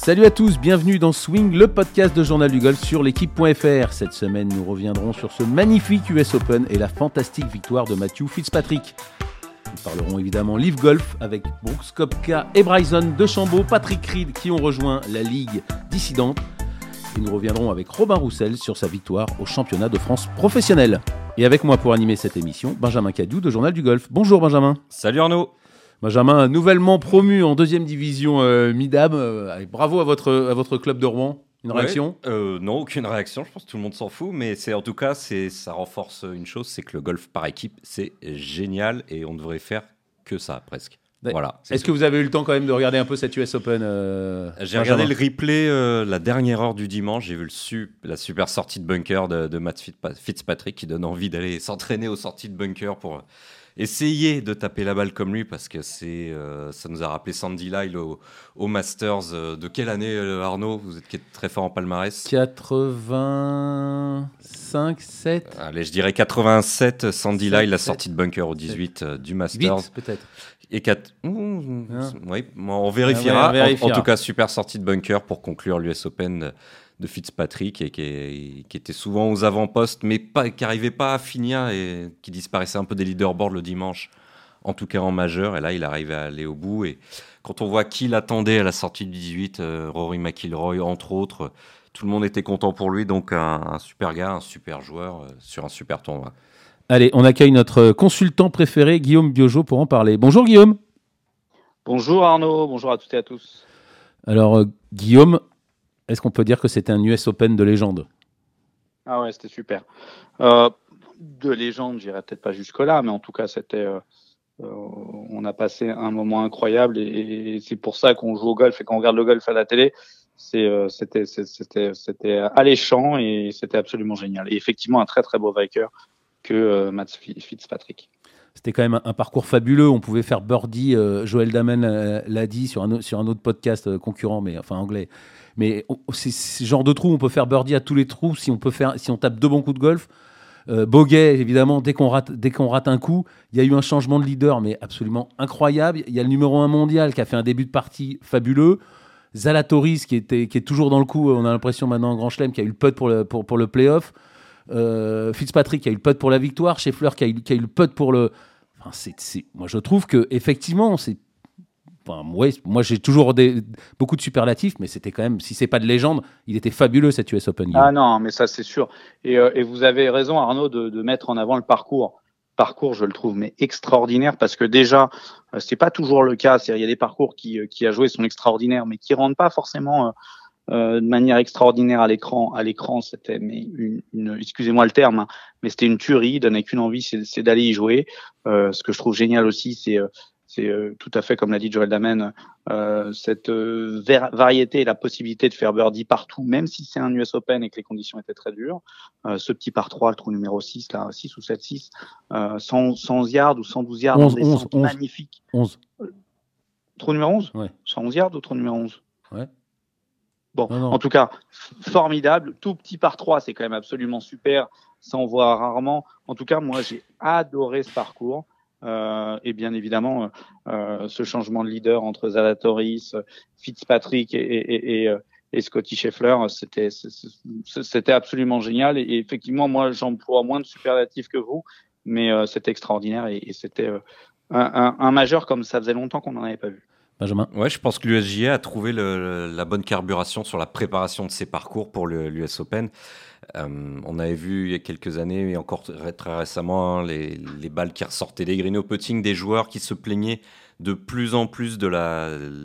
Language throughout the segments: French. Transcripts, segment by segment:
Salut à tous, bienvenue dans Swing, le podcast de Journal du Golf sur l'équipe.fr. Cette semaine, nous reviendrons sur ce magnifique US Open et la fantastique victoire de Matthew Fitzpatrick. Nous parlerons évidemment Live Golf avec Brooks Kopka et Bryson DeChambeau, Patrick Reed qui ont rejoint la Ligue dissidente. Et nous reviendrons avec Robin Roussel sur sa victoire au championnat de France professionnel. Et avec moi pour animer cette émission, Benjamin Cadieu de Journal du Golf. Bonjour Benjamin. Salut Arnaud. Benjamin, nouvellement promu en deuxième division euh, Midam. Euh, bravo à votre, à votre club de Rouen. Une réaction? euh, Non, aucune réaction. Je pense que tout le monde s'en fout. Mais c'est en tout cas, c'est, ça renforce une chose c'est que le golf par équipe, c'est génial et on devrait faire que ça presque. Voilà. Est-ce que vous avez eu le temps quand même de regarder un peu cette US Open J'ai regardé le replay la dernière heure du dimanche. J'ai vu le la super sortie de bunker de, de Matt Fitzpatrick qui donne envie d'aller s'entraîner aux sorties de bunker pour Essayez de taper la balle comme lui parce que c'est, euh, ça nous a rappelé Sandy Lyle au, Masters. Euh, de quelle année, euh, Arnaud? Vous êtes très fort en palmarès? 85, 7 Allez, je dirais 87. Sandy Lyle, la sortie de bunker au 18 du Masters. 8 peut-être. Et 4. oui, on vérifiera. Ah en, tout cas, super sortie de bunker pour conclure l'US Open de Fitzpatrick et qui, était souvent aux avant-postes, mais pas, qui n'arrivait pas à finir et qui disparaissait un peu des leaderboards le dimanche, en tout cas en majeur. Et là, il arrivait à aller au bout. Et quand on voit qui l'attendait à la sortie du 18, euh, Rory McIlroy, entre autres, tout le monde était content pour lui. Donc, un, super gars, un super joueur euh, sur un super tournoi. Allez, on accueille notre consultant préféré, Guillaume Biojo, pour en parler. Bonjour Guillaume. Bonjour Arnaud, bonjour à toutes et à tous. Alors, euh, Guillaume, est-ce qu'on peut dire que c'était un US Open de légende? Ah ouais, c'était super. Euh, de légende, j'irai peut-être pas jusque-là, mais en tout cas, c'était. Euh, euh, on a passé un moment incroyable et, c'est pour ça qu'on joue au golf et qu'on regarde le golf à la télé. C'était alléchant et c'était absolument génial. Et effectivement, un très très beau vainqueur que Matt Fitzpatrick. C'était quand même un, parcours fabuleux. On pouvait faire birdie. Joël Damen l'a dit sur un, sur un autre podcast concurrent, mais enfin anglais. Mais c'est ce genre de trou, on peut faire birdie à tous les trous si on, peut faire, si on tape deux bons coups de golf. Euh, Boguet, évidemment, dès qu'on rate, rate un coup, il y a eu un changement de leader, mais absolument incroyable. Il y a le numéro un mondial qui a fait un début de partie fabuleux. Zalatoris qui, était, qui est toujours dans le coup, on a l'impression maintenant en Grand Chelem, qui a eu le putt pour le, pour, pour le playoff. Euh, Fitzpatrick qui a eu le putt pour la victoire. Scheffler qui a eu, qui a eu le putt pour le. Enfin, moi, je trouve que effectivement, c'est moi j'ai toujours beaucoup de superlatifs, mais c'était quand même, si c'est pas de légende, il était fabuleux cet US Open. Ah non, mais ça c'est sûr. Et, euh, vous avez raison, Arnaud, de, mettre en avant le parcours. Parcours, je le trouve mais extraordinaire parce que déjà, euh, c'est pas toujours le cas. Il y a des parcours qui, euh, qui a joué sont extraordinaires, mais qui rendent pas forcément euh, de manière extraordinaire à l'écran. À l'écran, c'était mais une, une excusez-moi le terme, hein, mais c'était une tuerie. Il donnait qu'une envie, c'est d'aller y jouer. Euh, ce que je trouve génial aussi, c'est c'est euh, tout à fait, comme l'a dit Joel Damen, euh, cette euh, variété et la possibilité de faire birdie partout, même si c'est un US Open et que les conditions étaient très dures. ce petit par 3, le trou numéro 6, là, 6 ou 7, 6, 100, 100 yards ou 112 yards 11, 11, 11, magnifique. 11. Trou numéro 11 ouais. 111 yards ou trou numéro 11 Ouais. Bon, en tout cas, formidable. Tout petit par 3, c'est quand même absolument super. Ça, on voit rarement. En tout cas, moi, j'ai adoré ce parcours. Euh, et bien évidemment euh, euh, ce changement de leader entre Zalatoris, Fitzpatrick et, et, et, et Scotty Scheffler, c'était c'était absolument génial. Et, effectivement, moi, j'emploie moins de superlatifs que vous, mais c'était extraordinaire et, c'était un, un, un, majeur comme ça faisait longtemps qu'on n'en avait pas vu. Benjamin Ouais, je pense que l'USGA a trouvé le, la bonne carburation sur la préparation de ses parcours pour l'US Open. Euh, on avait vu il y a quelques années, et encore très récemment, hein, les, balles qui ressortaient des greens au putting, des joueurs qui se plaignaient de plus en plus de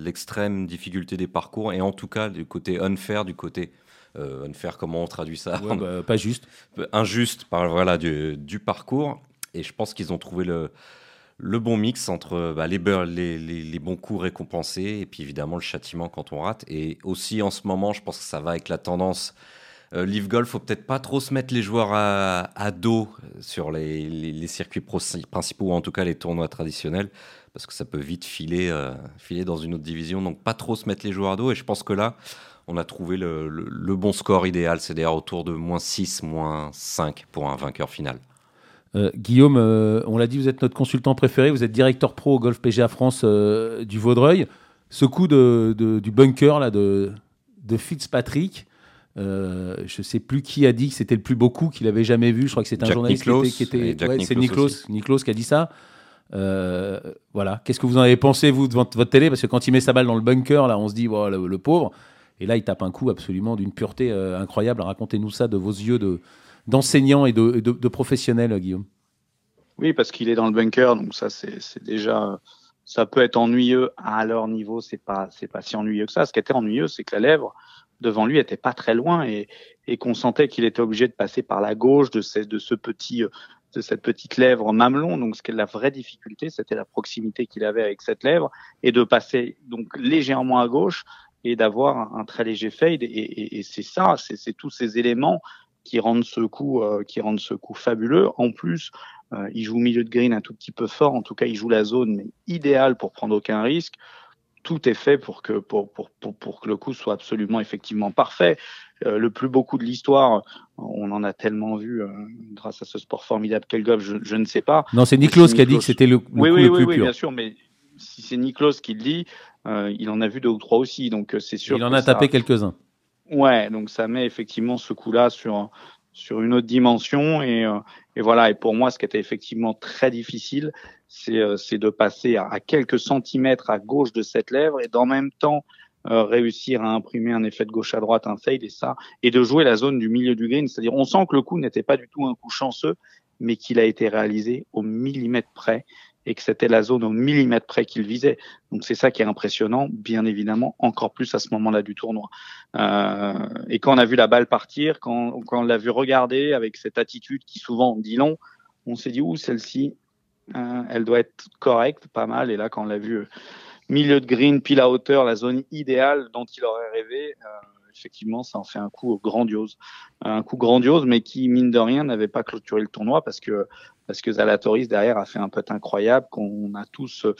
l'extrême difficulté des parcours, et en tout cas du côté unfair, du côté euh, unfair, comment on traduit ça bah, Pas juste. Injuste par, voilà, du, du parcours. Et je pense qu'ils ont trouvé le, le bon mix entre bah, les, les, bons coups récompensés et puis évidemment le châtiment quand on rate. Et aussi en ce moment, je pense que ça va avec la tendance euh, Live Golf, faut peut-être pas trop se mettre les joueurs à, dos sur les, circuits principaux, ou en tout cas les tournois traditionnels, parce que ça peut vite filer, euh, filer dans une autre division. Donc pas trop se mettre les joueurs à dos. Et je pense que là, on a trouvé le, bon score idéal, c'est d'ailleurs autour de moins 6, moins 5 pour un vainqueur final. Euh, Guillaume, on l'a dit, vous êtes notre consultant préféré, vous êtes directeur pro au Golf PGA France du Vaudreuil. ce coup de, du bunker là, de, de Fitzpatrick. Euh, je sais plus qui a dit que c'était le plus beau coup qu'il avait jamais vu. Je crois que c'était un journaliste qui était. c'est Niklos, qui a dit ça. Euh, voilà. Qu'est-ce que vous en avez pensé, vous, devant votre télé? Parce que quand il met sa balle dans le bunker, là, on se dit, voilà le, pauvre. Et là, il tape un coup absolument d'une pureté euh, incroyable. Racontez-nous ça de vos yeux d'enseignants et de, professionnels, Guillaume. Oui, parce qu'il est dans le bunker, donc ça, c'est déjà. Ça peut être ennuyeux à leur niveau, c'est pas, pas si ennuyeux que ça. Ce qui était ennuyeux, c'est que la lèvre devant lui était pas très loin et, et qu'on sentait qu'il était obligé de passer par la gauche de, ce, de ce petit de cette petite lèvre mamelon. Donc, ce qui est la vraie difficulté, c'était la proximité qu'il avait avec cette lèvre et de passer donc légèrement à gauche et d'avoir un, très léger fade. Et c'est ça, c'est tous ces éléments qui rendent ce coup, euh, qui rendent ce coup fabuleux. En plus, euh, il joue au milieu de green un tout petit peu fort. En tout cas, il joue la zone mais idéale pour prendre aucun risque. Tout est fait pour que pour, pour, pour, pour que le coup soit absolument effectivement parfait. Euh, le plus beau coup de l'histoire, on en a tellement vu euh, grâce à ce sport formidable qu'elle golf, je, je, ne sais pas. Non, c'est Niklos qui a dit que c'était le, le, oui, coup oui, le plus oui, pur. bien sûr, mais si c'est Niklos qui le dit, euh, il en a vu deux ou trois aussi, donc c'est sûr. Il en a tapé quelques-uns. Ouais, donc ça met effectivement ce coup-là sur sur une autre dimension et, euh, et, voilà. Et pour moi, ce qui était effectivement très difficile, c'est euh, de passer à, quelques centimètres à gauche de cette lèvre et d'en même temps euh, réussir à imprimer un effet de gauche à droite, un fade et ça, et de jouer la zone du milieu du green. C'est-à-dire, on sent que le coup n'était pas du tout un coup chanceux, mais qu'il a été réalisé au millimètre près et que c'était la zone au millimètre près qu'il visait. Donc c'est ça qui est impressionnant, bien évidemment, encore plus à ce moment-là du tournoi. Euh, et quand on a vu la balle partir, quand, quand on l'a vu regarder avec cette attitude qui souvent dit long, on s'est dit, ouh, celle-ci, euh, elle doit être correcte, pas mal. Et là, quand on l'a vu euh, milieu de green, pile à hauteur, la zone idéale dont il aurait rêvé, effectivement, ça en fait un coup grandiose. Un coup grandiose, mais qui, mine de rien, n'avait pas clôturé le tournoi parce que, parce que Zalatoris, derrière, a fait un putt incroyable qu'on a tous euh,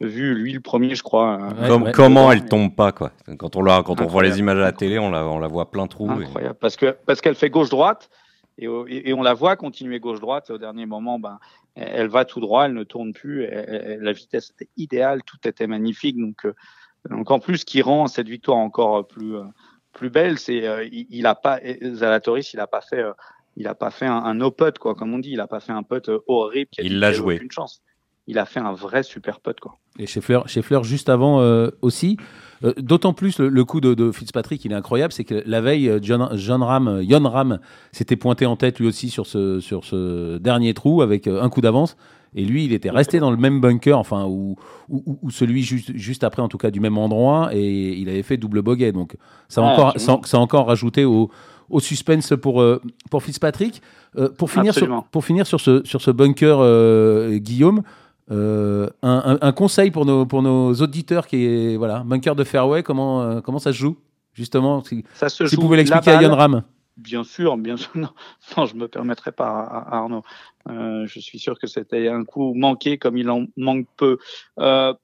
vu, lui le premier, je crois. Ouais, Comme, ouais, comment elle tombe pas, quoi. Quand on, la, quand on voit les images à la télé, on la, on la voit plein trou. Incroyable. Et... Parce que, parce qu'elle fait gauche-droite. Et, et, on la voit continuer gauche-droite. Au dernier moment, ben, elle va tout droit, elle ne tourne plus. Elle, elle, la vitesse était idéale, tout était magnifique. Donc, euh, donc en plus, ce qui rend cette victoire encore plus, euh, plus belle, c'est euh, il, il, a pas Zalatoris, il a pas fait, euh, il a pas fait un, un no putt quoi, comme on dit, il a pas fait un putt horrible. Qui a il l'a joué. Aucune chance. Il a fait un vrai super putt quoi. Et chez Fleur, chez Fleur juste avant euh, aussi. Euh, D'autant plus le, le, coup de, de, Fitzpatrick, il est incroyable, c'est que la veille, John, John Ram, Yon Ram s'était pointé en tête lui aussi sur ce, sur ce dernier trou avec un coup d'avance. Et lui, il était resté dans le même bunker, enfin, ou, ou, ou, celui juste, juste après, en tout cas, du même endroit, et il avait fait double bogey. Donc, ça a, ah, encore, ça, ça, a encore rajouté au, au suspense pour, euh, pour Fitzpatrick. Euh, pour, finir sur, pour finir sur ce, sur ce bunker, euh, Guillaume, un, un, un, conseil pour nos, pour nos auditeurs qui est voilà, bunker de fairway, comment, comment ça se joue Justement, si, ça se si joue vous pouvez l'expliquer à Yann Ram. Bien sûr, bien sûr. Non, non je me permettrai pas, Arnaud. Euh, je suis sûr que c'était un coup manqué, comme il en manque peu. Euh,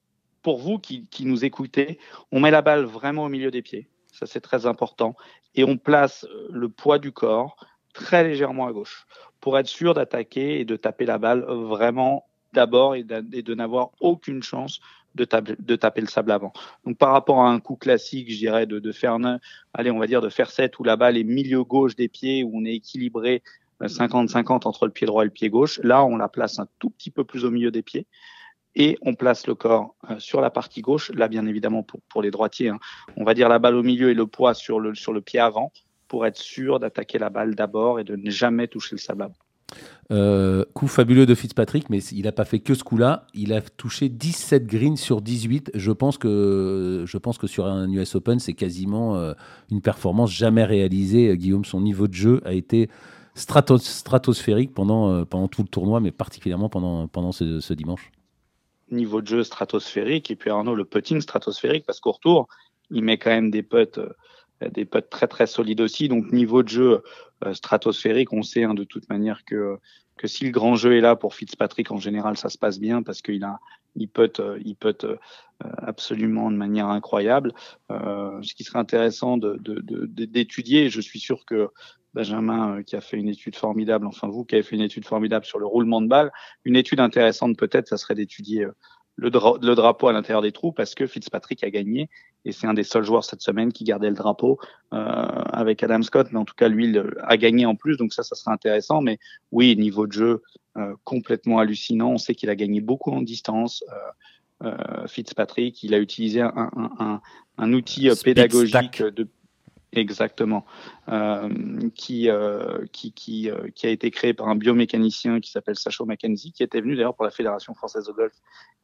pour vous qui, qui, nous écoutez, on met la balle vraiment au milieu des pieds. C'est très important. Et on place le poids du corps très légèrement à gauche pour être sûr d'attaquer et de taper la balle vraiment d'abord et de, n'avoir aucune chance de, taper, le sable avant. Donc par rapport à un coup classique, je dirais de, faire un, allez, on va dire de faire 7 où la balle est milieu gauche des pieds où on est équilibré 50-50 entre le pied droit et le pied gauche. Là, on la place un tout petit peu plus au milieu des pieds et on place le corps euh, sur la partie gauche. Là, bien évidemment, pour, pour les droitiers, hein, on va dire la balle au milieu et le poids sur le, sur le pied avant pour être sûr d'attaquer la balle d'abord et de ne jamais toucher le sable. Euh, coup fabuleux de Fitzpatrick, mais il n'a pas fait que ce coup-là. Il a touché 17 greens sur 18. Je pense que, je pense que sur un US Open, c'est quasiment euh, une performance jamais réalisée. Guillaume, son niveau de jeu a été stratos stratosphérique pendant, pendant tout le tournoi, mais particulièrement pendant, pendant ce, dimanche. Niveau de jeu stratosphérique, et puis Arnaud, le putting stratosphérique, parce qu'au retour, il met quand même des putts, euh, des putts très très solides aussi. Donc niveau de jeu euh, stratosphérique, on sait hein, de toute manière que, que si le grand jeu est là pour Fitzpatrick, en général, ça se passe bien parce qu'il a, il peut, il peut absolument de manière incroyable. Euh, ce qui serait intéressant d'étudier, je suis sûr que Benjamin euh, qui a fait une étude formidable, enfin vous qui avez fait une étude formidable sur le roulement de balle, une étude intéressante peut-être, ça serait d'étudier le, le drapeau à l'intérieur des trous parce que Fitzpatrick a gagné et c'est un des seuls joueurs cette semaine qui gardait le drapeau euh, avec Adam Scott. Mais en tout cas, lui il a gagné en plus, donc ça, ça sera intéressant. Mais oui, niveau de jeu euh, complètement hallucinant. On sait qu'il a gagné beaucoup en distance. Euh, euh Fitzpatrick, il a utilisé un, un, un, un outil pédagogique de Exactement. Euh, qui, euh, qui, qui, euh, qui, a été créé par un biomécanicien qui s'appelle Sacho Mackenzie, qui était venu d'ailleurs pour la Fédération française de golf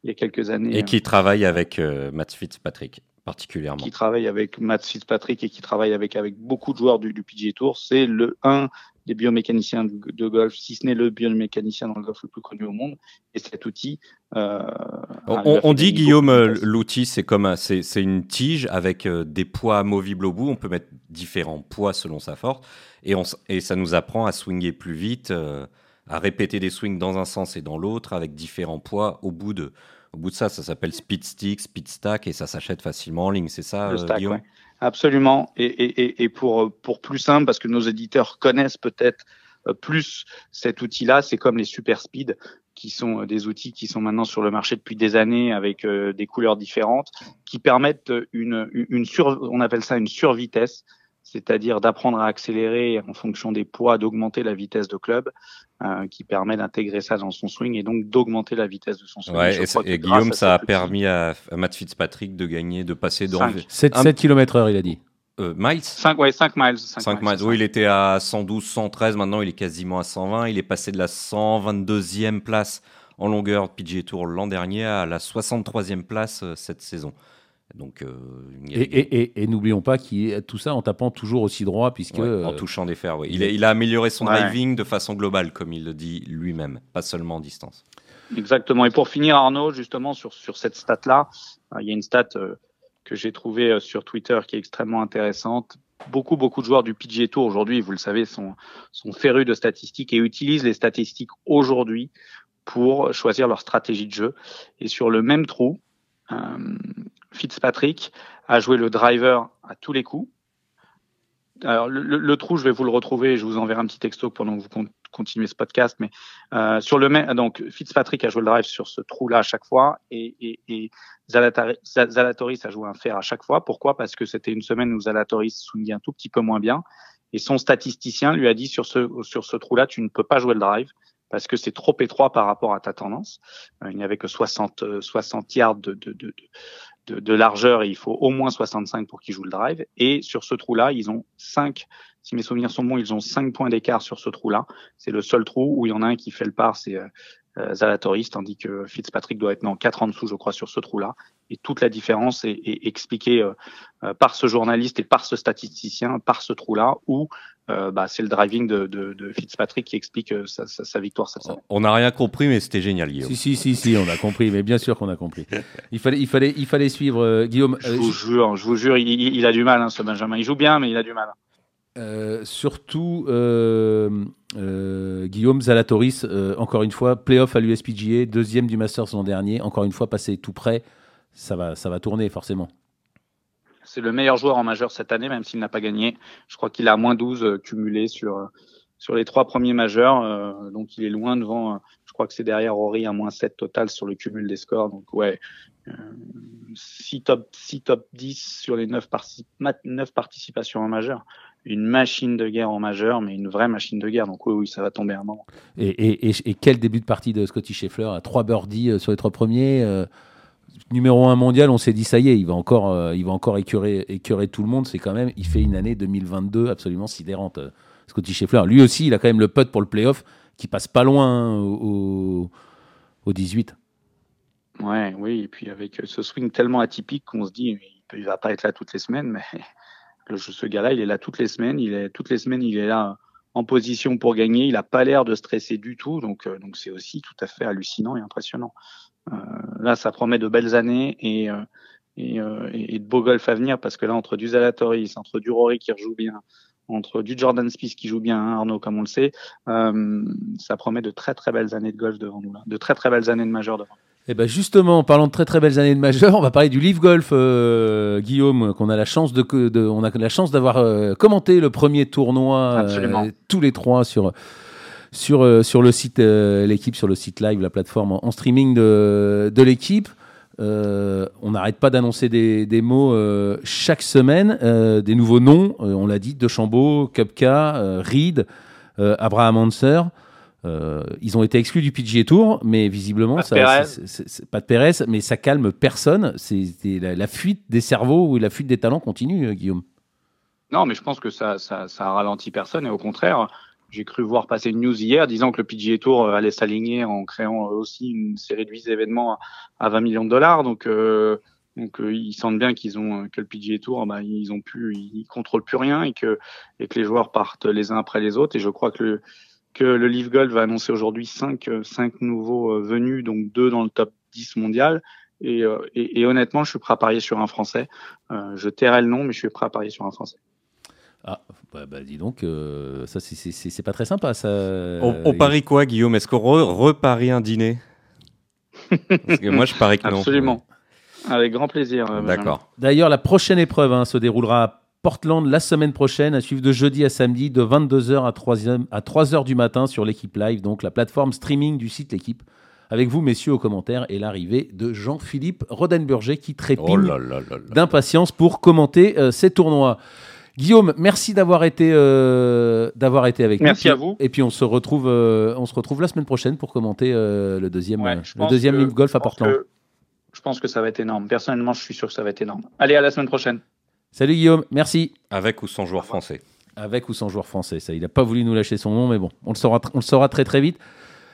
il y a quelques années. Et qui travaille avec Matt Fitzpatrick particulièrement. Qui travaille avec Matt Fitzpatrick et qui travaille avec, avec beaucoup de joueurs du, du PGA Tour. C'est le un des biomécaniciens de, golf, si ce n'est le biomécanicien dans le golf le plus connu au monde. Et cet outil. Euh, on, on dit, Guillaume, l'outil, c'est comme c'est, une tige avec des poids amovibles au bout. On peut mettre différents poids selon sa force. Et, on, et ça nous apprend à swinger plus vite, euh, à répéter des swings dans un sens et dans l'autre avec différents poids au bout de. Au bout de ça, ça s'appelle speed stick, speed stack et ça s'achète facilement en ligne. C'est ça, Guillaume? Absolument. Et, et, et pour, pour plus simple, parce que nos éditeurs connaissent peut-être euh, plus cet outil-là, c'est comme les super speed, qui sont euh, des outils qui sont maintenant sur le marché depuis des années avec des couleurs différentes, qui permettent une, une sur, on appelle ça une survitesse, c'est-à-dire d'apprendre à accélérer en fonction des poids, d'augmenter la vitesse de club, euh, qui permet d'intégrer ça dans son swing et donc d'augmenter la vitesse de son swing. Ouais, et, Guillaume, ça a permis à, Matt Fitzpatrick de gagner, de passer de 7, 7 km heure, il a dit. Euh, miles 5, ouais, 5 miles. 5, miles. Oui, il était à 112, 113, maintenant il est quasiment à 120. Il est passé de la 122e place en longueur PGA Tour l'an dernier à la 63e place euh, cette saison. Donc, euh, et, n'oublions pas qu'il tout ça en tapant toujours aussi droit, puisque en euh, touchant des fers. Oui. Il, a, amélioré son driving de façon globale, comme il le dit lui-même, pas seulement en distance. Exactement. Et pour finir, Arnaud, justement sur sur cette stat là, euh, il y a une stat que j'ai trouvée sur Twitter qui est extrêmement intéressante. Beaucoup beaucoup de joueurs du PGA Tour aujourd'hui, vous le savez, sont sont férus de statistiques et utilisent les statistiques aujourd'hui pour choisir leur stratégie de jeu. Et sur le même trou, Fitzpatrick a joué le driver à tous les coups. Alors le, trou, je vais vous le retrouver, je vous enverrai un petit texto pendant que vous continuez ce podcast. Mais euh, sur le donc Fitzpatrick a joué le drive sur ce trou-là à chaque fois, et, et, et Zalatoris a joué un fer à chaque fois. Pourquoi? Parce que c'était une semaine où Zalatoris swingait un tout petit peu moins bien, et son statisticien lui a dit sur ce sur ce trou-là, tu ne peux pas jouer le drive parce que c'est trop étroit par rapport à ta tendance. Euh, il n'y avait que 60 60 yards de, de, de, de, largeur il faut au moins 65 pour qu'ils jouent le drive. Et sur ce trou-là, ils ont 5, si mes souvenirs sont bons, ils ont 5 points d'écart sur ce trou-là. C'est le seul trou où il y en a un qui fait le par, c'est euh, euh, Zalatoris, tandis que Fitzpatrick doit être non 4 en dessous, je crois, sur ce trou-là. Et toute la différence est, est expliquée euh, euh, par ce journaliste et par ce statisticien, par ce trou-là, où bah, c'est le driving de, de, de, Fitzpatrick qui explique sa, sa, sa victoire cette semaine. On n'a rien compris, mais c'était génial, Guillaume. Si, si, si, si, on a compris, mais bien sûr qu'on a compris. Il fallait, il fallait, il fallait suivre Guillaume. Je vous jure, je vous jure, il, il, a du mal, hein, ce Benjamin. Il joue bien, mais il a du mal. Euh, surtout, euh, euh, Guillaume Zalatoris, encore une fois, playoff à l'USPGA, deuxième du Masters l'an dernier, encore une fois passé tout près, ça va, ça va tourner forcément. C'est le meilleur joueur en majeur cette année, même s'il n'a pas gagné. Je crois qu'il a moins 12 cumulé sur, sur les trois premiers majeurs, donc il est loin devant. je crois que c'est derrière Rory à moins 7 total sur le cumul des scores. Donc ouais, 6 top, 6 top 10 sur les 9, 9 participations en majeur une machine de guerre en majeur, mais une vraie machine de guerre. Donc oui, oui ça va tomber un moment. Et, quel début de partie de Scotty Scheffler à trois birdies euh, sur les trois premiers. Euh, numéro un mondial, on s'est dit ça y est, il va encore, euh, il va encore écœurer, écœurer tout le monde. C'est quand même, il fait une année 2022 absolument sidérante. Scotty Scheffler, lui aussi, il a quand même le putt pour le playoff qui passe pas loin hein, au, au, 18. Ouais, oui, et puis avec ce swing tellement atypique qu'on se dit, il, ne va pas être là toutes les semaines, mais ce gars-là, il est là toutes les semaines. Il est toutes les semaines, il est là en position pour gagner. Il a pas l'air de stresser du tout. Donc, euh, donc c'est aussi tout à fait hallucinant et impressionnant. Euh, là, ça promet de belles années et, euh, et, et, de beaux golf à venir parce que là, entre du Zalatoris, entre du Rory qui rejoue bien, entre du Jordan Spieth qui joue bien, hein, Arnaud, comme on le sait, ça promet de très très belles années de golf devant nous là, de très très belles années de majeur devant. Et eh ben justement, en parlant de très très belles années de majeur, on va parler du Leaf Golf, euh, Guillaume, qu'on a la chance de, de, on a la chance d'avoir euh, commenté le premier tournoi euh, tous les trois sur sur sur le site l'équipe sur le site live, la plateforme en, streaming de, de l'équipe. on n'arrête pas d'annoncer des, mots chaque semaine, des nouveaux noms. on l'a dit, De Chambaud, Kupka, Reed, Abraham Hanser. ils ont été exclus du PGA Tour, mais visiblement, pas de, pas de Pérez, mais ça calme personne. C'est la, la, fuite des cerveaux ou la fuite des talents continue, Guillaume. Non, mais je pense que ça, ça, ça ralentit personne et au contraire, j'ai cru voir passer une news hier disant que le PGA Tour euh, allait s'aligner en créant euh, aussi une série de 8 événements à 20 millions de dollars. Donc, euh, donc ils sentent bien qu'ils ont que le PGA Tour, bah, ils ont plus, ils contrôlent plus rien et que et que les joueurs partent les uns après les autres. Et je crois que le que le Live Gold va annoncer aujourd'hui cinq cinq nouveaux venus, donc deux dans le top 10 mondial. Et, et, et, honnêtement, je suis prêt à parier sur un Français. je tairai le nom, mais je suis prêt à parier sur un Français. Ah, bah, bah, dis donc, euh, ça c'est pas très sympa ça. On, parie quoi, Guillaume? Est-ce qu'on reparie un dîner? Parce que moi je parie que non. Absolument. Avec grand plaisir. Euh, D'accord. D'ailleurs, la prochaine épreuve hein, se déroulera à Portland la semaine prochaine, à suivre de jeudi à samedi, de 22h à 3h, à 3h du matin sur l'équipe live, donc la plateforme streaming du site L'équipe. Avec vous, messieurs, aux commentaires, et l'arrivée de Jean-Philippe Rodenburger qui trépigne oh d'impatience pour commenter euh, ces tournois. Guillaume, merci d'avoir été, euh, d'avoir été avec nous. Merci à vous. Et puis on se retrouve, euh, on se retrouve la semaine prochaine pour commenter euh, le deuxième, le deuxième Golf à Portland. je pense que ça va être énorme. Personnellement, je suis sûr que ça va être énorme. Allez, à la semaine prochaine. Salut Guillaume, merci. Avec ou sans joueur français. Avec ou sans joueur français. Ça, il n'a pas voulu nous lâcher son nom, mais bon, on le saura, on le saura très très vite.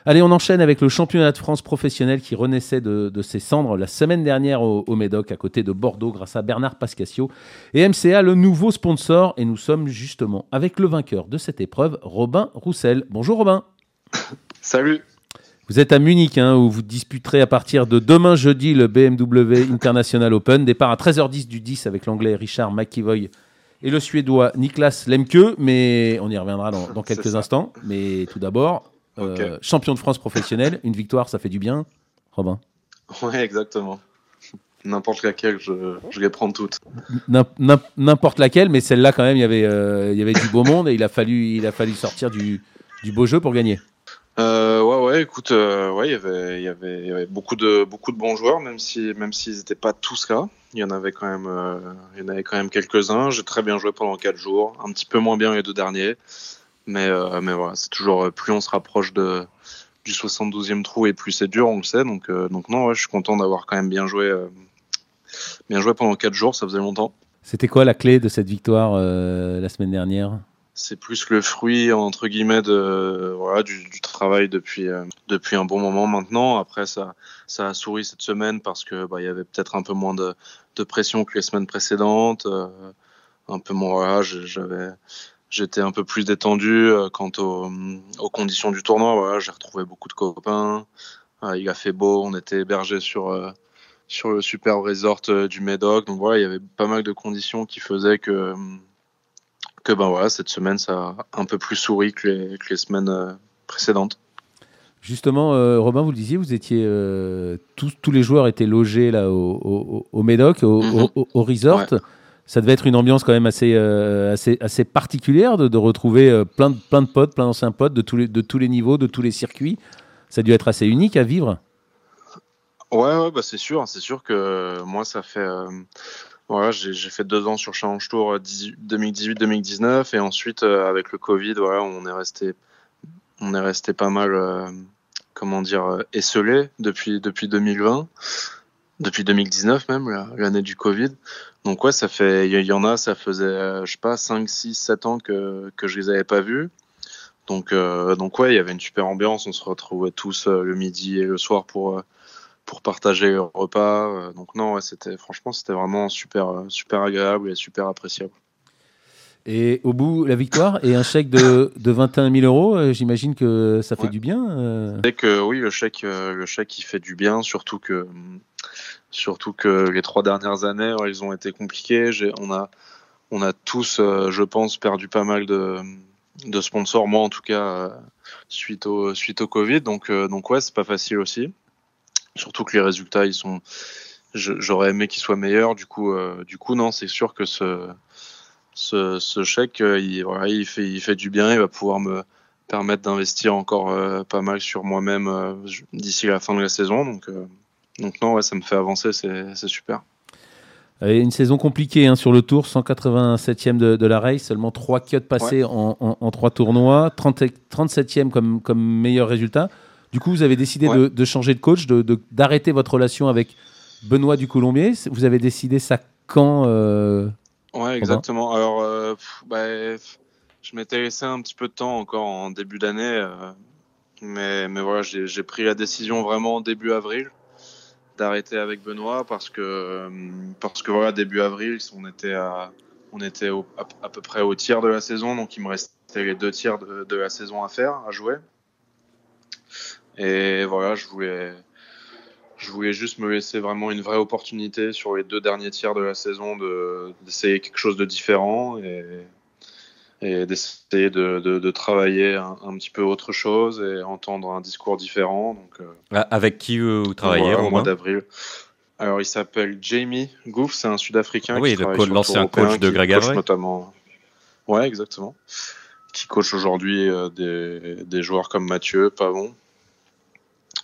Allez, on enchaîne avec le championnat de France professionnel qui renaissait de, ses cendres la semaine dernière au, Médoc, à côté de Bordeaux, grâce à Bernard Pascasio et MCA, le nouveau sponsor. Et nous sommes justement avec le vainqueur de cette épreuve, Robin Roussel. Bonjour Robin. Salut. Vous êtes à Munich, hein, où vous disputerez à partir de demain jeudi le BMW International Open. Départ à 13h10 du 10 avec l'anglais Richard McIvoy et le suédois Niklas Lemke. Mais on y reviendra dans quelques instants. Mais tout d'abord, euh, champion de France professionnel, une victoire, ça fait du bien, Robin Ouais, exactement. N'importe laquelle, je, je, les prends toutes. N'importe laquelle, mais celle-là, quand même, il y, avait, euh, il y avait du beau monde et il a fallu, il a fallu sortir du, du beau jeu pour gagner. Euh, ouais, ouais, écoute, ouais, il y avait, il y avait, il y avait beaucoup de, beaucoup de bons joueurs, même si, même s'ils n'étaient pas tous là. Il y en avait quand même, il y en avait quand même quelques-uns. J'ai très bien joué pendant quatre jours, un petit peu moins bien les deux derniers. Mais, euh, mais voilà, c'est toujours euh, plus on se rapproche de, du 72e trou et plus c'est dur, on le sait. Donc, euh, donc non, je suis content d'avoir quand même bien joué, bien joué pendant 4 jours, ça faisait longtemps. C'était quoi la clé de cette victoire la semaine dernière? C'est plus le fruit entre guillemets de voilà du, du travail depuis depuis un bon moment maintenant. Après ça ça a souri cette semaine parce que bah il y avait peut-être un peu moins de, de pression que les semaines précédentes, un peu moins voilà, j'avais j'étais un peu plus détendu euh, quant aux, conditions du tournoi. Voilà, j'ai retrouvé beaucoup de copains. Euh, il a fait beau, on était hébergés sur euh, sur le super resort du Médoc. Donc voilà, il y avait pas mal de conditions qui faisaient que que ben voilà, cette semaine ça a un peu plus souri que les, que les semaines précédentes. Justement, Robin, vous le disiez, vous étiez tous, tous les joueurs étaient logés là au, au, Médoc, au, mhm. au resort ça devait être une ambiance quand même assez, euh, assez, assez particulière de, de retrouver euh, plein, de, plein de potes, plein d'anciens potes de tous, les, de tous les niveaux, de tous les circuits. Ça a dû être assez unique à vivre. Ouais, ouais bah c'est sûr. C'est sûr que moi, ça fait. Euh, voilà, j'ai fait deux ans sur Challenge Tour 2018-2019 et ensuite avec le Covid, voilà, on est resté, on est resté pas mal, comment dire, esselé depuis depuis 2020 depuis 2019 même, l'année du Covid. Donc ouais, ça fait, il y, en a, ça faisait, euh, je sais pas, 5, 6, 7 ans que, que je les avais pas vus. Donc, euh, donc ouais, il y avait une super ambiance. On se retrouvait tous euh, le midi et le soir pour pour partager le repas. donc non, ouais, c'était franchement, c'était vraiment super super agréable et super appréciable. Et au bout, la victoire et un chèque de, de 21 000 euros, j'imagine que ça fait du bien. C'est que oui, le chèque, le chèque, il fait du bien, surtout que Surtout que les trois dernières années, ils ont été compliquées. On a, on a tous, euh, je pense, perdu pas mal de, de sponsors, moi en tout cas, euh, suite, au, suite au Covid. Donc, euh, donc ouais, c'est pas facile aussi. Surtout que les résultats, ils sont. J'aurais aimé qu'ils soient meilleurs. Du coup, du coup non, c'est sûr que ce, ce, ce chèque, il, voilà, il, fait, il fait du bien. Il va pouvoir me permettre d'investir encore pas mal sur moi-même d'ici la fin de la saison. Donc, donc non, ouais, ça me fait avancer, c'est super. une saison compliquée hein, sur le tour, 187e de, la race, seulement 3 cuts passés en, en, 3 tournois, 30, 37e comme, comme meilleur résultat. Du coup, vous avez décidé de, changer de coach, d'arrêter votre relation avec Benoît du Colombier. Vous avez décidé ça quand euh, Ouais, exactement. Alors, euh, bah, je m'étais laissé un petit peu de temps encore en début d'année, euh, mais, mais voilà, j'ai pris la décision vraiment début avril d'arrêter avec Benoît parce que euh, parce que voilà début avril on était à on était à, peu près au tiers de la saison donc il me restait les deux tiers de, de la saison à faire à jouer. Et voilà je voulais je voulais juste me laisser vraiment une vraie opportunité sur les deux derniers tiers de la saison d'essayer quelque chose de différent et, et d'essayer de, de, travailler un, petit peu autre chose et entendre un discours différent. Donc, euh, ah, Avec qui vous travaillez au mois d'avril Alors, il s'appelle Jamie Goof, c'est un Sud-Africain. Ah oui, l'ancien coach de Greg Avray. Notamment. Ouais, exactement. Qui coach aujourd'hui euh, des, des, joueurs comme Mathieu, Pavon.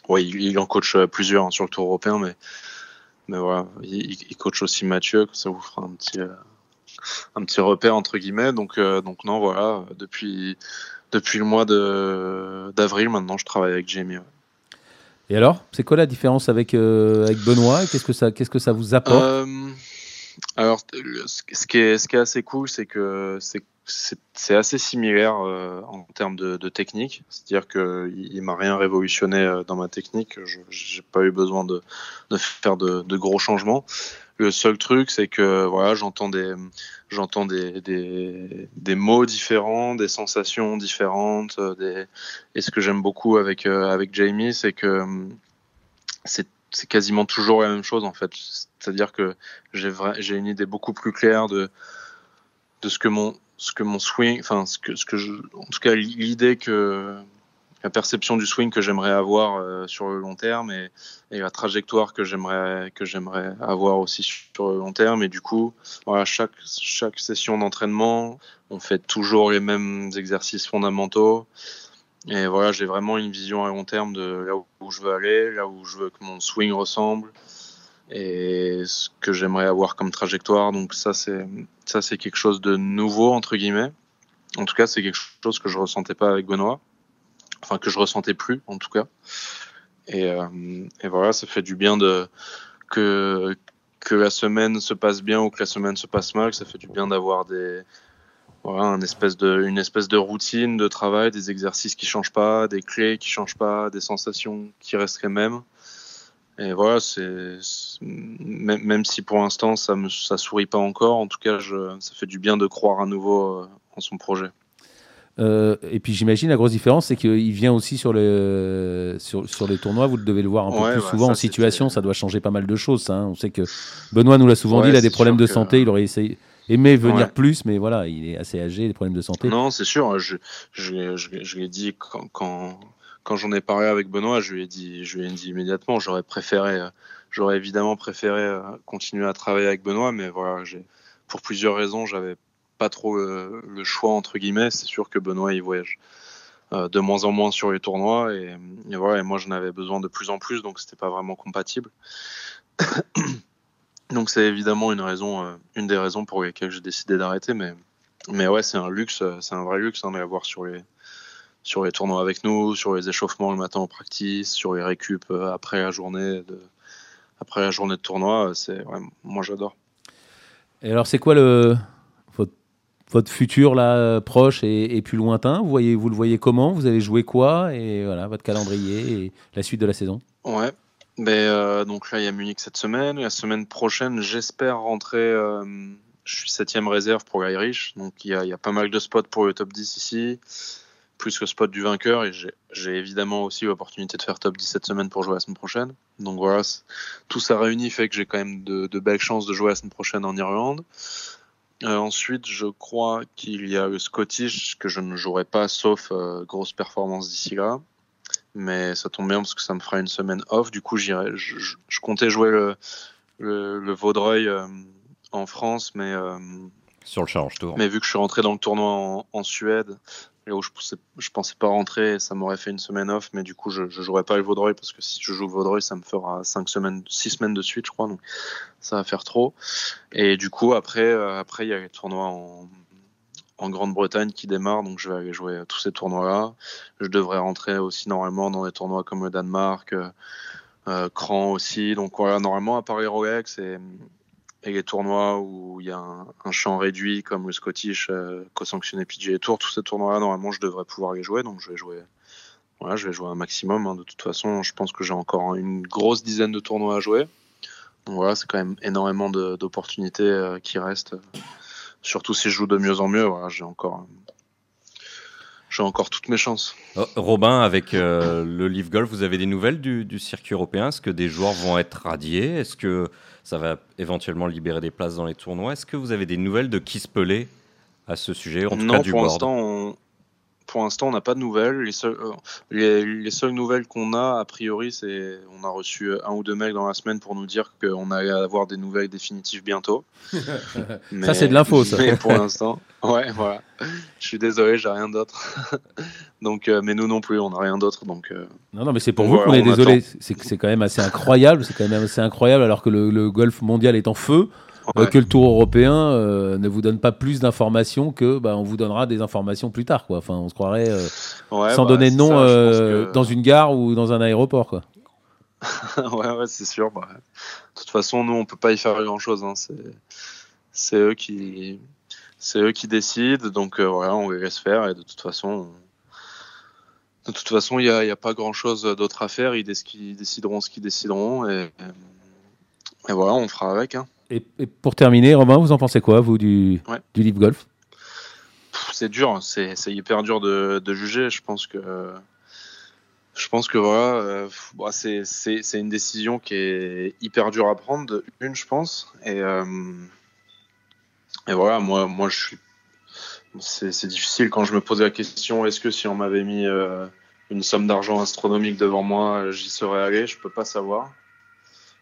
Ouais, il, en coach euh, plusieurs hein, sur le tour européen, mais, mais voilà, il, il, coach aussi Mathieu, ça vous fera un petit un petit repère entre guillemets. Donc, euh, donc non, voilà, depuis, depuis le mois d'avril, maintenant, je travaille avec Jamie. Et alors, c'est quoi la différence avec, euh, avec Benoît Qu'est-ce que ça, qu'est-ce que ça vous apporte? Euh, Alors, ce qui est, ce qui est assez cool, c'est que c'est c'est assez similaire en termes de, technique. C'est-à-dire qu'il il, m'a rien révolutionné dans ma technique. Je n'ai pas eu besoin de, de faire de, de, gros changements. Le seul truc, c'est que voilà, j'entends des, j'entends des, des, des, mots différents, des sensations différentes. Euh. Et ce que j'aime beaucoup avec, euh, avec Jamie, c'est que euh, c'est c'est quasiment toujours la même chose en fait. C'est-à-dire que j'ai j'ai une idée beaucoup plus claire de de ce que mon ce que mon swing, enfin ce que ce que je, en tout cas l'idée que la perception du swing que j'aimerais avoir euh, sur le long terme et, et la trajectoire que j'aimerais que j'aimerais avoir aussi sur le long terme. Et du coup voilà chaque chaque session d'entraînement on fait toujours les mêmes exercices fondamentaux. Et voilà j'ai vraiment une vision à long terme de là où je veux aller là où je veux que mon swing ressemble et ce que j'aimerais avoir comme trajectoire. Donc ça c'est ça c'est quelque chose de nouveau entre guillemets. En tout cas c'est quelque chose que je ressentais pas avec Benoît enfin que je ressentais plus en tout cas. Et, euh, et, voilà, ça fait du bien de que que la semaine se passe bien ou que la semaine se passe mal, ça fait du bien d'avoir des voilà, un espèce de, une espèce de routine de travail, des exercices qui changent pas, des clés qui changent pas, des sensations qui resteraient mêmes. Et voilà, c'est même, même, si pour l'instant ça me ça sourit pas encore, en tout cas, je, ça fait du bien de croire à nouveau euh, en son projet. Euh, et puis j'imagine la grosse différence, c'est qu'il vient aussi sur, le, sur, sur, les tournois. Vous devez le voir un peu plus souvent en situation. Ça doit changer pas mal de choses. Hein. On sait que Benoît nous l'a souvent dit, il a des problèmes de santé. Il aurait essayé, aimé venir plus, mais voilà, il est assez âgé, des problèmes de santé. Non, c'est sûr. Je, je, je, lui ai dit quand, quand, quand j'en ai parlé avec Benoît, je lui ai dit, je lui ai dit immédiatement, j'aurais préféré, j'aurais évidemment préféré euh, continuer à travailler avec Benoît, mais voilà, pour plusieurs raisons, j'avais pas trop le, choix entre guillemets. C'est sûr que Benoît il voyage euh, de moins en moins sur les tournois et, voilà. Et moi j'en avais besoin de plus en plus, donc c'était pas vraiment compatible. donc c'est évidemment une raison, euh, une des raisons pour lesquelles j'ai décidé d'arrêter. Mais mais ouais, c'est un luxe, c'est un vrai luxe hein, d'avoir sur les sur les tournois avec nous, sur les échauffements le matin en practice, sur les récup euh, après la journée de après la journée de tournoi. C'est moi j'adore. Et alors c'est quoi le votre futur là proche et, plus lointain vous, voyez, vous le voyez comment? Vous allez jouer quoi? Et voilà, votre calendrier et la suite de la saison Ouais. Ben, euh, donc là, il y a Munich cette semaine. La semaine prochaine, j'espère rentrer. Euh, je suis septième réserve pour l'Irish. Donc il y, a, pas mal de spots pour le top 10 ici. Plus que spot du vainqueur. Et j'ai évidemment aussi l'opportunité de faire top 10 cette semaine pour jouer la semaine prochaine. Donc voilà, tout ça réuni fait que j'ai quand même de belles chances de jouer la semaine prochaine en Irlande. Euh, ensuite, je crois qu'il y a le Scottish que je ne jouerai pas sauf euh, grosse performance d'ici là. Mais ça tombe bien parce que ça me fera une semaine off. Du coup, j'irai. Je, comptais jouer le, le, Vaudreuil euh, en France, mais sur le Challenge Tour. Mais vu que je suis rentré dans le tournoi en, Suède, là où je, pensais, je pensais pas rentrer, ça m'aurait fait une semaine off, mais du coup, je, je jouerai pas le Vaudreuil parce que si je joue Vaudreuil, ça me fera cinq semaines, six semaines de suite, je crois, donc ça va faire trop. Et du coup, après, euh, après, il y a les tournois en, en Grande-Bretagne qui démarrent, donc je vais aller jouer tous ces tournois-là. Je devrais rentrer aussi normalement dans des tournois comme le Danemark, euh, euh Cran aussi. Donc voilà, normalement, à part les Rolex et, et les tournois où il y a un, champ réduit comme le Scottish, euh, co-sanctionné PGA Tour, tous ces tournois-là, normalement, je devrais pouvoir les jouer. Donc je vais jouer, voilà, je vais jouer un maximum. Hein. De toute façon, je pense que j'ai encore une grosse dizaine de tournois à jouer. Donc voilà, c'est quand même énormément d'opportunités euh, qui restent. Surtout si je joue de mieux en mieux, voilà, j'ai encore, j'ai encore toutes mes chances. Oh, Robin, avec euh, le Live Golf, vous avez des nouvelles du, du circuit européen? Est-ce que des joueurs vont être radiés? Est-ce que ça va éventuellement libérer des places dans les tournois? Est-ce que vous avez des nouvelles de qui se pelait à ce sujet en tout Non, cas, du pour l'instant, on, pour l'instant, on n'a pas de nouvelles. Les, seules, euh, les, les seules nouvelles qu'on a, a priori, c'est on a reçu un ou deux mails dans la semaine pour nous dire qu'on allait avoir des nouvelles définitives bientôt. Mais- Ça, c'est de l'info, ça. Mais pour l'instant, ouais, voilà. Je suis désolé, j'ai rien d'autre. donc, euh, mais nous non plus, on n'a rien d'autre. Donc, euh, Non, non, mais c'est pour vous qu'on est désolé. C'est quand même assez incroyable. C'est quand même assez incroyable alors que le, le golf mondial est en feu, euh, ouais. que le Tour européen euh, ne vous donne pas plus d'informations que bah, on vous donnera des informations plus tard. Quoi. Enfin, on se croirait euh, Ouais, sans bah, donner de nom ça, euh, que- dans une gare ou dans un aéroport. Quoi. ouais, ouais, c'est sûr. bah, de toute façon, nous, on peut pas y faire grand chose. Hein. C'est, eux qui, c'est eux qui décident. Donc euh, voilà, on les laisse faire. Et de toute façon, on- de toute façon, il y a, pas grand chose d'autre à faire. Ils, déc- ils décideront ce qu'ils décideront. Et, et voilà, on fera avec. Hein. Et, et pour terminer, Romain, vous en pensez quoi, vous, du, Ouais. du Live Golf? C'est dur. C'est, c'est hyper dur de, de juger. Je pense que. Je pense que voilà, euh, bah, c'est, une décision qui est hyper dure à prendre, une, je pense. Et, euh, et voilà, moi, moi je suis. C'est, difficile quand je me posais la question est-ce que si on m'avait mis euh, une somme d'argent astronomique devant moi, j'y serais allé? Je peux pas savoir.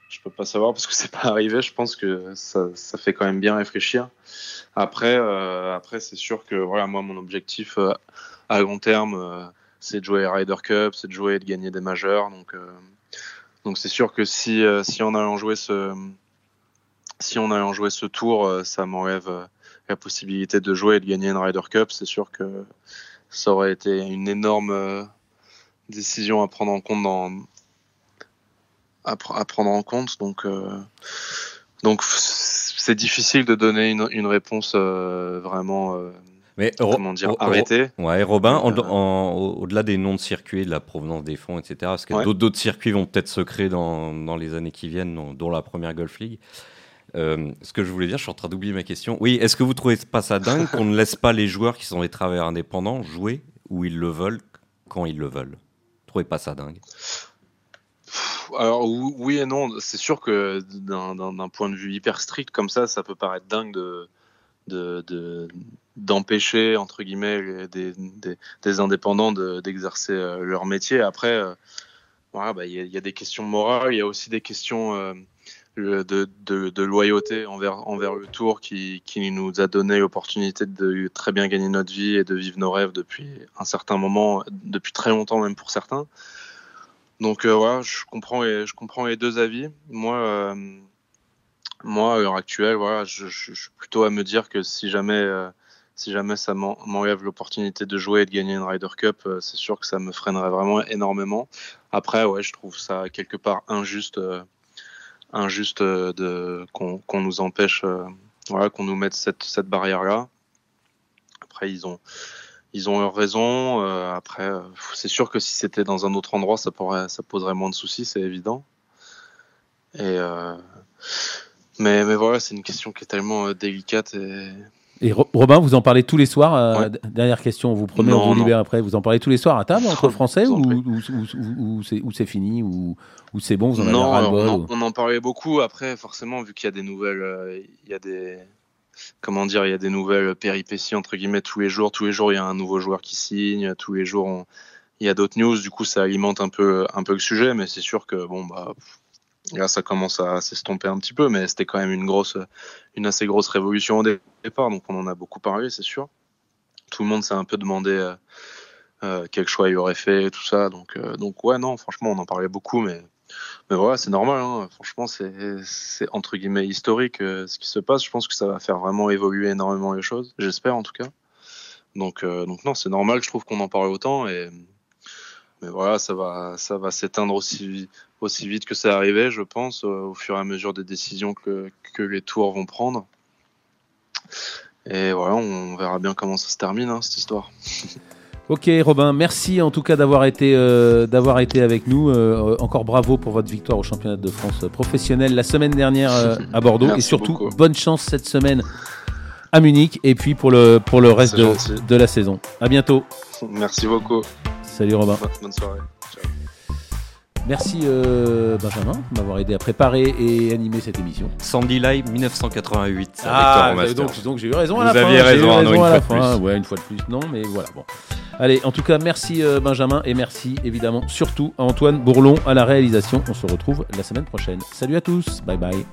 Je peux pas savoir parce que c'est pas arrivé. Je pense que ça, ça fait quand même bien réfléchir. Après, euh, après c'est sûr que voilà, moi, mon objectif euh, à long terme, euh, c'est de jouer Ryder Cup, c'est de jouer et de gagner des majeurs. Donc, euh, donc c'est sûr que si, euh, si en allant jouer ce, si en allant jouer ce tour, euh, ça m'enlève la possibilité de jouer et de gagner une Ryder Cup, c'est sûr que ça aurait été une énorme décision à prendre en compte dans, à, pr- à prendre en compte. Donc, euh, donc c'est difficile de donner une, une réponse euh, vraiment, euh, Mais comment dire. Ouais, Robin, au-delà des noms de circuits, de la provenance des fonds, etc., parce que Ouais. d'autres, d'autres circuits vont peut-être se créer dans, dans les années qui viennent, dont, dont la première Golf League. Euh, ce que je voulais dire, je suis en train d'oublier ma question. Oui, est-ce que vous trouvez pas ça dingue qu'on ne laisse pas les joueurs qui sont des travailleurs indépendants jouer où ils le veulent, quand ils le veulent? Vous trouvez pas ça dingue? Alors ou- oui et non, c'est sûr que d'un- point de vue hyper strict comme ça, ça peut paraître dingue de de- de- d'empêcher entre guillemets des, des, indépendants de- d'exercer euh, leur métier. Après, euh, bah, il y, a- des questions morales, il y a aussi des questions euh, de, loyauté envers le tour qui nous a donné l'opportunité de très bien gagner notre vie et de vivre nos rêves depuis un certain moment, depuis très longtemps même pour certains. Donc euh, voilà, je comprends les, je comprends les deux avis. Moi, euh, moi à l'heure actuelle, voilà, je, je- je suis plutôt à me dire que si jamais, euh, si jamais ça m'en- m'enlève l'opportunité de jouer et de gagner une Ryder Cup, euh, c'est sûr que ça me freinerait vraiment énormément. Après, ouais, je trouve ça quelque part injuste, euh, injuste euh, de qu'on nous empêche, voilà, qu'on nous mette cette, cette barrière là. Après, ils ont ils ont leur raison. euh, après, euh, c'est sûr que si c'était dans un autre endroit, ça, pourrait, ça poserait moins de soucis, c'est évident. Et euh, mais, mais voilà, c'est une question qui est tellement délicate. Et... Et Ro- Robin, vous en parlez tous les soirs. Ouais. Dernière question, on vous promet, Non, on vous non. libère après. Vous en parlez tous les soirs à table entre Français ou, ou, c'est fini ou, c'est bon, vous en avez non, alors, on, en, on en parlait beaucoup. Après, forcément, vu qu'il y a des nouvelles, il y a des comment dire, il y a des nouvelles péripéties entre guillemets tous les jours. Tous les jours, il y a un nouveau joueur qui signe. Tous les jours, il y a d'autres news. Du coup, ça alimente un peu le sujet. Mais c'est sûr que bon bah Là, ça commence à s'estomper un petit peu, mais c'était quand même une grosse, une assez grosse révolution au dé- départ, donc on en a beaucoup parlé, c'est sûr. tout le monde s'est un peu demandé quel choix il aurait fait, tout ça. Donc, donc ouais, non, franchement, on en parlait beaucoup, mais mais voilà, c'est normal. Hein. Franchement, c'est entre guillemets historique ce qui se passe. Je pense que ça va faire vraiment évoluer énormément les choses. J'espère en tout cas. Donc, donc non, c'est normal. Je trouve qu'on en parle autant et mais voilà, ça va, ça va s'éteindre aussi, aussi vite que c'est arrivé, je pense, au fur et à mesure des décisions que, que les tours vont prendre. Et voilà, on verra bien comment ça se termine, hein, cette histoire. Ok Robin, merci en tout cas d'avoir été, euh, d'avoir été avec nous. Euh, encore bravo pour votre victoire au championnat de France professionnel la semaine dernière euh, à Bordeaux. et surtout, bonne chance cette semaine à Munich et puis pour le, pour le reste de, de, la saison. À bientôt. Merci beaucoup. Salut Robin. Bonne soirée. Merci euh, Benjamin d'avoir aidé à préparer et animer cette émission. Sandy Live 1988. Ah, donc, donc j'ai eu raison à la fin. Vous aviez raison, à la fin. Ouais, une fois de plus. Non, mais voilà. Bon. Allez, en tout cas, merci euh, Benjamin et merci évidemment surtout à Antoine Bourlon à la réalisation. On se retrouve la semaine prochaine. Salut à tous. Bye bye.